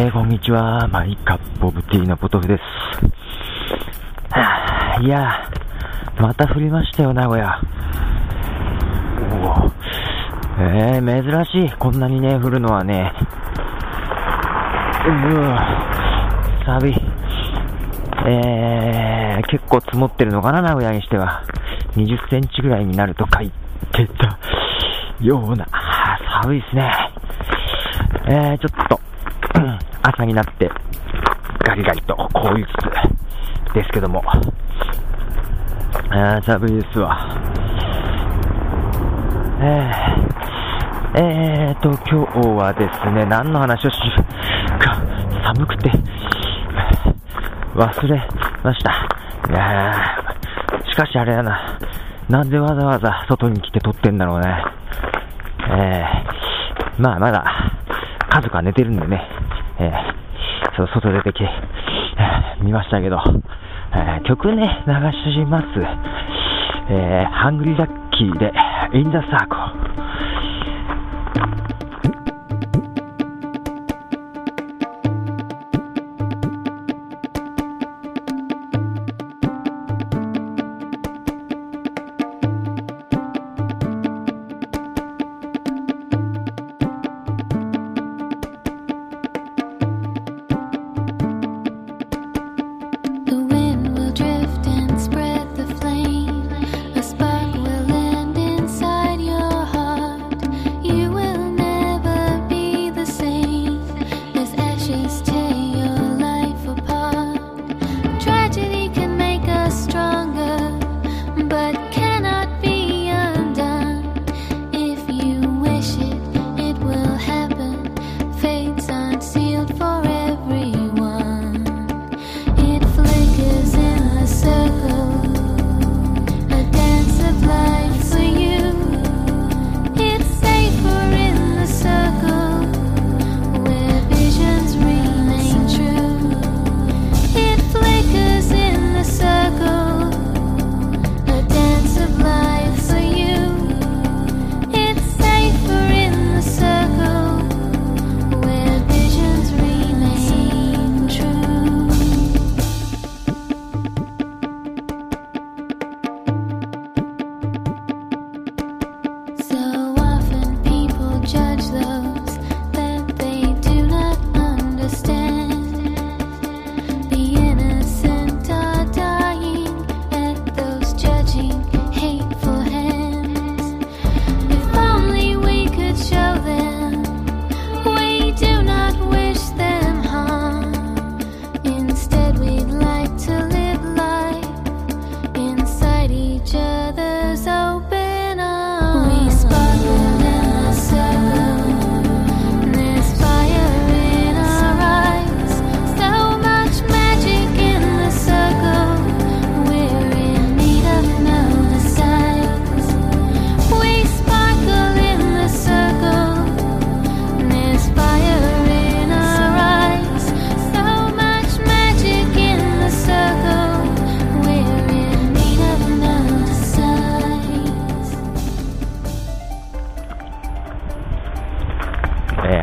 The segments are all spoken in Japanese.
えー、こんにちは。マイカップオブティーのポトフです。はあ、いやまた降りましたよ、名古屋。えー、珍しい。こんなにね、降るのはね。うわ寒い。えー、結構積もってるのかな、名古屋にしては。20センチぐらいになると書いてたような。寒いですね。えー、ちょっと、朝になって、ガリガリとこういうつつですけども、あー寒いですわ。えー、えーと、今日はですね、何の話をしか、寒くて、忘れました。いやしかしあれだな、なんでわざわざ外に来て撮ってんだろうね。えー、まあまだ、家族は寝てるんでね、えー、そう外出てきて、えー、見ましたけど、えー、曲ね、流します。えー、ハングリーラッキーで、インザサーコ。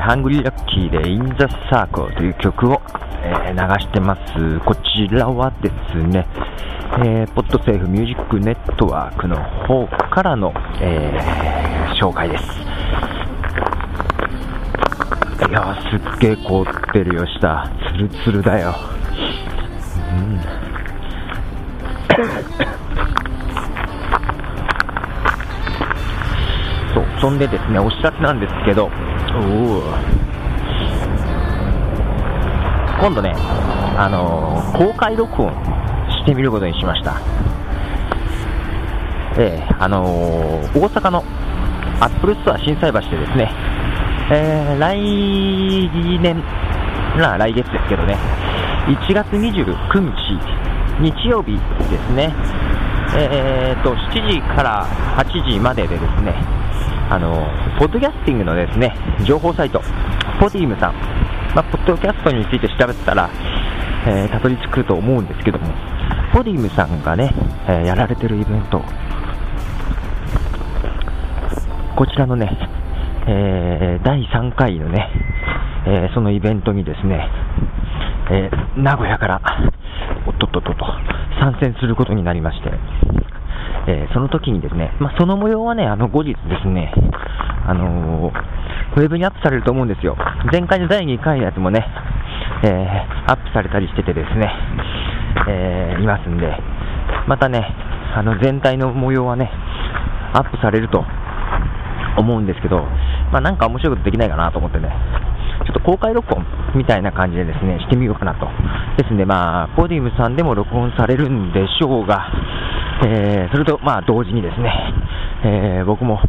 ハングリーラッキーで In the Circle という曲を、え、流してます。こちらはですね、えー、ポッドセーフミュージックネットワークの方からの、えー、紹介です。いや、すっげー凍ってるよ、下。ツルツルだよ。うん。そう、そんでですね、お知らせなんですけど、今度ね、あのー、公開録音してみることにしました。えー、あのー、大阪の Apple Store 心斎橋でですね、えー、来年、な来月ですけどね、1月29日、日曜日ですね、えーと、7時から8時まででですね、あの、ポッドキャスティングのですね、情報サイト、ポディームさん、まあ、ポッドキャストについて調べてたら、えー、たどり着くと思うんですけども、ポディムさんがね、えー、やられてるイベント、こちらのね、えー、第3回のね、え、そのイベントにですね、え、名古屋から、おっとっとっとと、参戦することになりまして、え、その時にですね、まあ、その模様はね、あの後日ですね、あのウェブにアップされると思うんですよ。前回の第2回のやつもね、えアップされたりしててですね、えいますんで、またね、あの全体の模様はね、アップされると思うんですけど、まあ、なんか面白いことできないかなと思ってね、ちょっと公開録音みたいな感じでですね、してみようかなと。ですんで、まあ、ポディウムさんでも録音されるんでしょうが、えー、それと、まあ、同時にですね、えー、僕も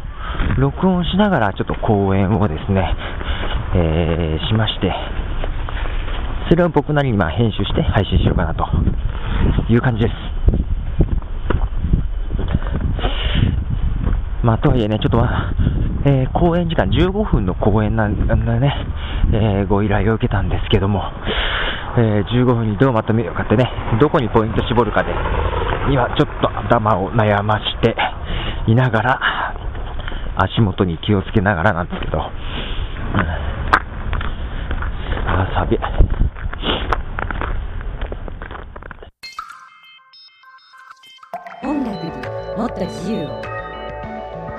録音しながらちょっと講演をですね、えー、しまして、それを僕なりにま編集して配信しようかなという感じです。まあ、とはいえね、ちょっとまあ、えー、講演時間15分の講演なんでね、えー、ご依頼を受けたんですけども、えー、15分にどうまとめようかってね、どこにポイント絞るかで、今ちょっと頭を悩ましていながら、足元に気をつけながらなんですけど、うん、あ、サビ。音楽にもっと自由を。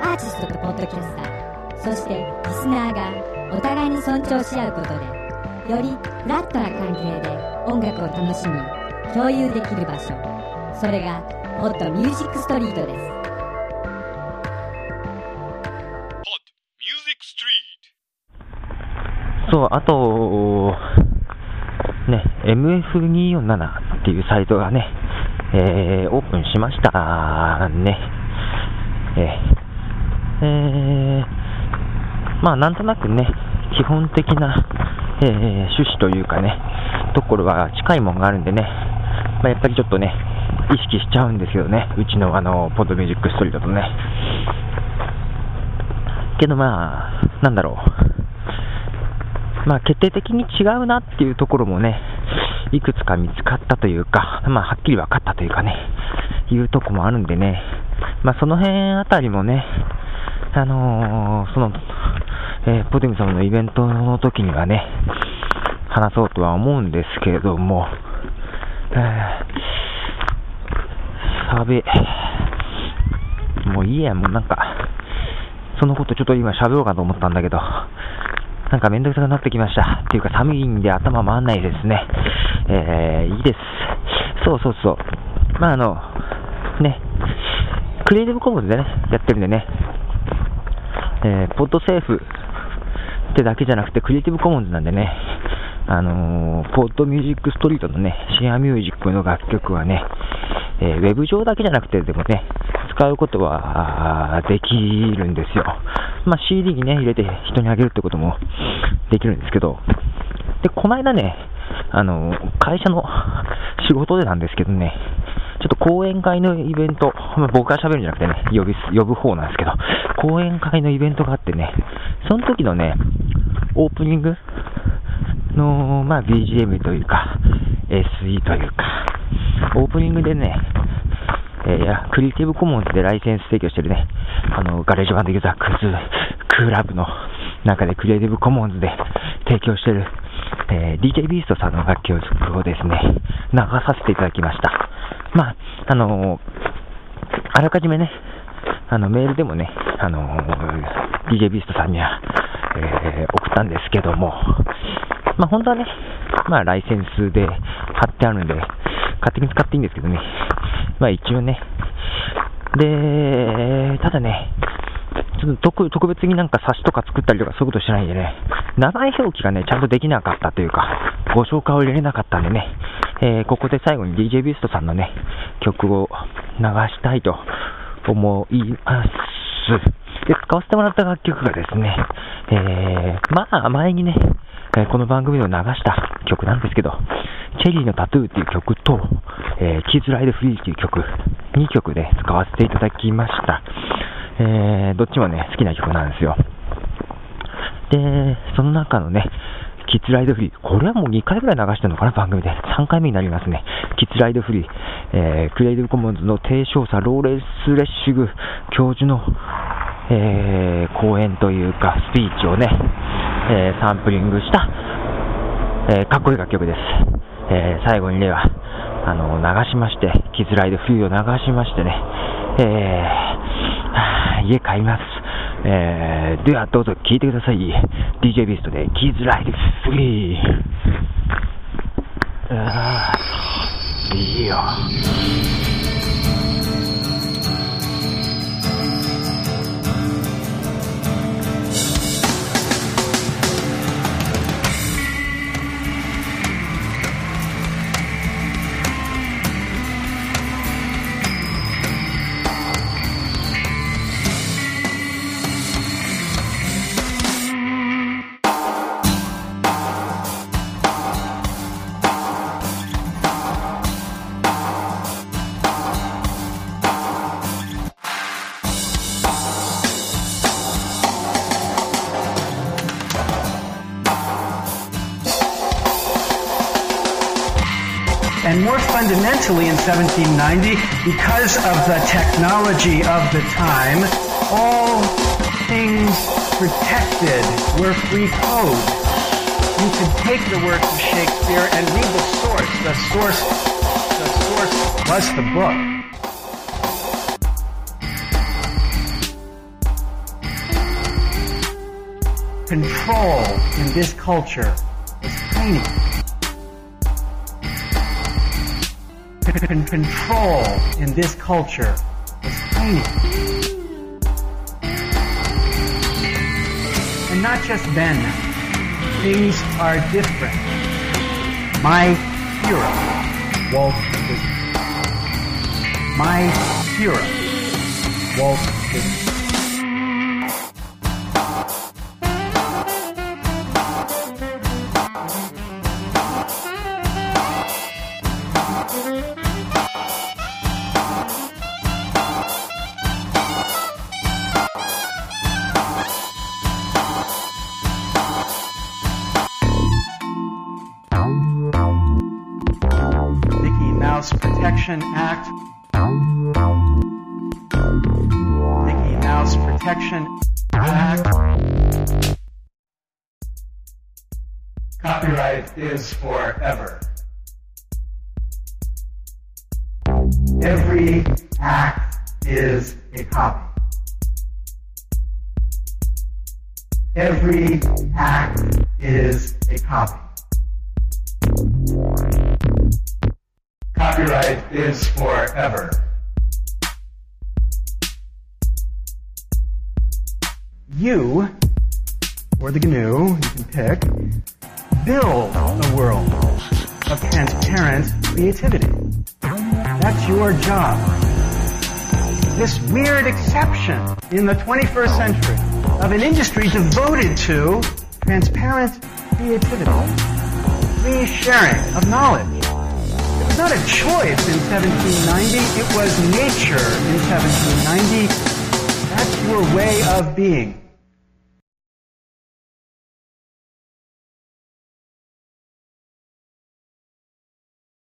アーティストとポッドキャスター。そしてリスナーがお互いに尊重し合うことでよりフラットな関係で音楽を楽しみ共有できる場所。それがもっとミュージックストリートです。そう、あと、ね、MF247 っていうサイトがね、えー、オープンしましたね。えー、えー、まあなんとなくね、基本的な、えー、趣旨というかね、ところは近いもんがあるんでね、まあ、やっぱりちょっとね、意識しちゃうんですけどね、うちのあの、ポッドミュージックストリートとね。けどまあ、なんだろう。まあ、決定的に違うなっていうところもね、いくつか見つかったというか、まあ、はっきり分かったというかね、いうとこもあるんでね、まあ、その辺あたりもね、あのー、その、えー、ポテム様のイベントの時にはね、話そうとは思うんですけれども、えー、サビ、もういいや、もうなんか、そのことちょっと今喋ろうかと思ったんだけど、なんかめんどくさくなってきました。っていうか寒いんで頭回んないですね。えー、いいです。そうそうそう。まああの、ね、クリエイティブコモンズでね、やってるんでね、えー、ポッドセーフってだけじゃなくて、クリエイティブコモンズなんでね、あのー、ポッドミュージックストリートのね、シェアミュージックの楽曲はね、えー、ウェブ上だけじゃなくて、でもね、使うことはできるんですよ。まあ、CD にね、入れて人にあげるってこともできるんですけど、で、この間ね、あの、会社の仕事でなんですけどね、ちょっと講演会のイベント、まあ、僕が喋るんじゃなくてね、呼び、呼ぶ方なんですけど、講演会のイベントがあってね、その時のね、オープニングの、まあ、BGM というか、SE というか、オープニングでね、えー、 Creative Commons でライセンス提供してるね、あの、 GarageBand Users Club の中で Creative Commons で提供してる、えー、DJ ビーストさんの楽曲をですね、流させていただきました。まあ、あのー、あらかじめね、あの、メールでもね、あのー、DJ ビーストさんには、えー、送ったんですけども、まあ、本当はね、まあ、ライセンスで貼ってあるんで、勝手に使っていいんですけどね、まあ、一応ね、で、ただね、ちょっと特特別になんか冊子とか作ったりとかそういうことしないんでね、名前表記がね、ちゃんとできなかったというか、ご紹介を入れれなかったんでね、えー、ここで最後に DJ ビーストさんのね、曲を流したいと思います。で、使わせてもらった楽曲がですね、えー、まあ、前にね、えこの番組で流した曲なんですけど、チェリーのタトゥーっていう曲と、えー、キーズライドフリーっていう曲、2曲で使わせていただきました。えー、どっちもね、好きな曲なんですよ。で、その中のね、キッズライドフリー。これはもう2回ぐらい流してるのかな、番組で。3回目になりますね。キッズライドフリー。えー、クリエイティブコモンズの提唱者、ローレス・レッシグ教授の、えー、講演というか、スピーチをね、えー、サンプリングしたえーかっこいい楽曲です。えー最後にねは、あの、流しまして、キズライド冬を流しましてね、えー家帰ります。えーではどうぞ聴いてください。DJ ビーストでキズライド冬ああ、いいよ。And more fundamentally in 1790, because of the technology of the time, all things protected were free code. You could take the works of Shakespeare and read the source. The source, the source was the book. Control in this culture is tiny. Control in this culture is tiny. And not just then, things are different. My hero, Walt Disney. My hero, Walt Disney. Protection Act. Mickey Mouse Protection Act. Copyright is forever. Every act is a copy. Every act is a copy. Copyright is forever. You, or the GNU, you can pick, build a world of transparent creativity. That's your job. This weird exception in the 21st century of an industry devoted to transparent creativity, free sharing of knowledge. Not a choice in 1790, it was nature in 1790. That's your way of being.